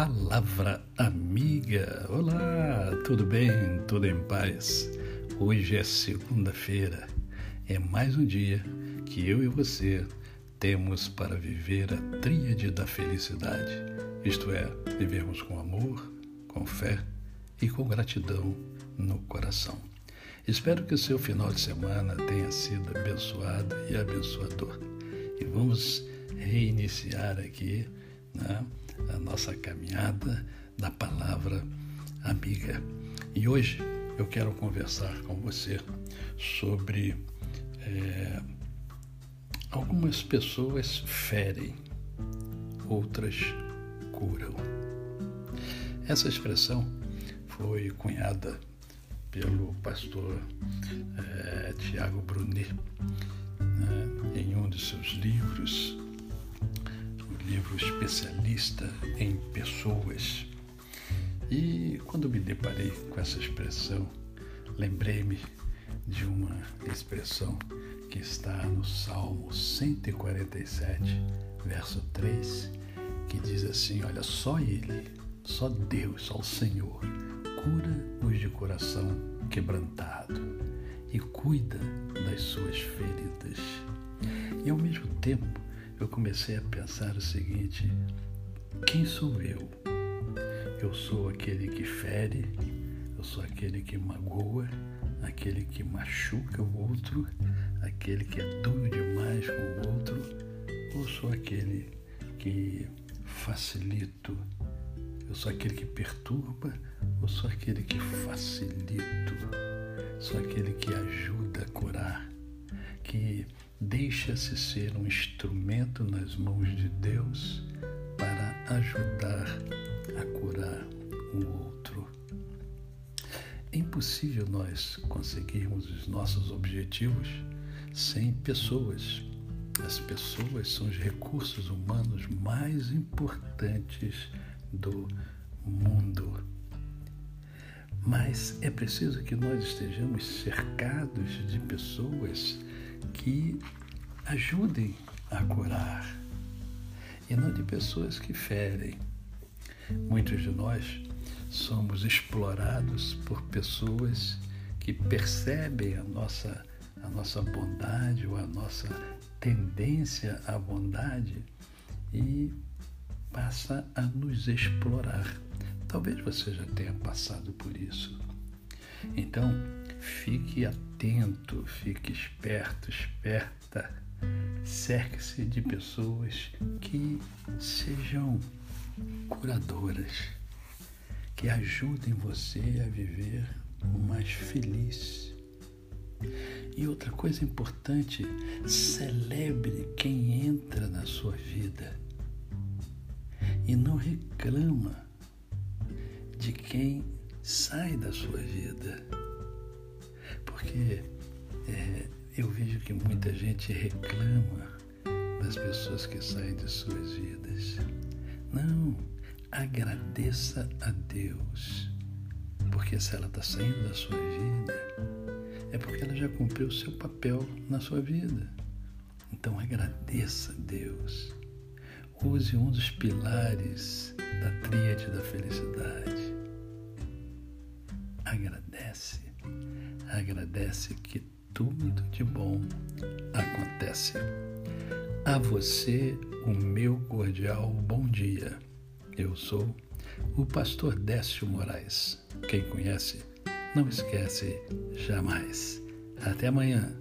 palavra amiga. Olá, tudo bem? Tudo em paz? Hoje é segunda-feira. É mais um dia que eu e você temos para viver a tríade da felicidade. Isto é, vivermos com amor, com fé e com gratidão no coração. Espero que o seu final de semana tenha sido abençoado e abençoador. E vamos reiniciar aqui né, a nossa caminhada da palavra amiga. E hoje eu quero conversar com você sobre é, algumas pessoas ferem, outras curam. Essa expressão foi cunhada pelo pastor é, Tiago Brunet né, em um de seus livros livro especialista em pessoas. E quando me deparei com essa expressão, lembrei-me de uma expressão que está no Salmo 147, verso 3, que diz assim: Olha, só Ele, só Deus, só o Senhor, cura os de coração quebrantado e cuida das suas feridas. E ao mesmo tempo, eu comecei a pensar o seguinte: quem sou eu? Eu sou aquele que fere, eu sou aquele que magoa, aquele que machuca o outro, aquele que é duro demais com o outro, ou sou aquele que facilito? Eu sou aquele que perturba ou sou aquele que facilito? Sou aquele que ajuda a curar, que deixa-se ser um instrumento nas mãos de Deus para ajudar a curar o outro. É impossível nós conseguirmos os nossos objetivos sem pessoas. As pessoas são os recursos humanos mais importantes do mundo. Mas é preciso que nós estejamos cercados de pessoas que ajudem a curar e não de pessoas que ferem. Muitos de nós somos explorados por pessoas que percebem a nossa, a nossa bondade ou a nossa tendência à bondade e passa a nos explorar. Talvez você já tenha passado por isso. Então, fique atento, fique esperto, esperta. Cerque-se de pessoas que sejam curadoras, que ajudem você a viver mais feliz. E outra coisa importante, celebre quem entra na sua vida e não reclama de quem sai da sua vida. Porque é, eu vejo que muita gente reclama das pessoas que saem de suas vidas. Não, agradeça a Deus. Porque se ela está saindo da sua vida, é porque ela já cumpriu o seu papel na sua vida. Então agradeça a Deus. Use um dos pilares da tríade da felicidade agradece. Agradece que tudo de bom acontece. A você, o meu cordial bom dia. Eu sou o pastor Décio Moraes. Quem conhece, não esquece jamais. Até amanhã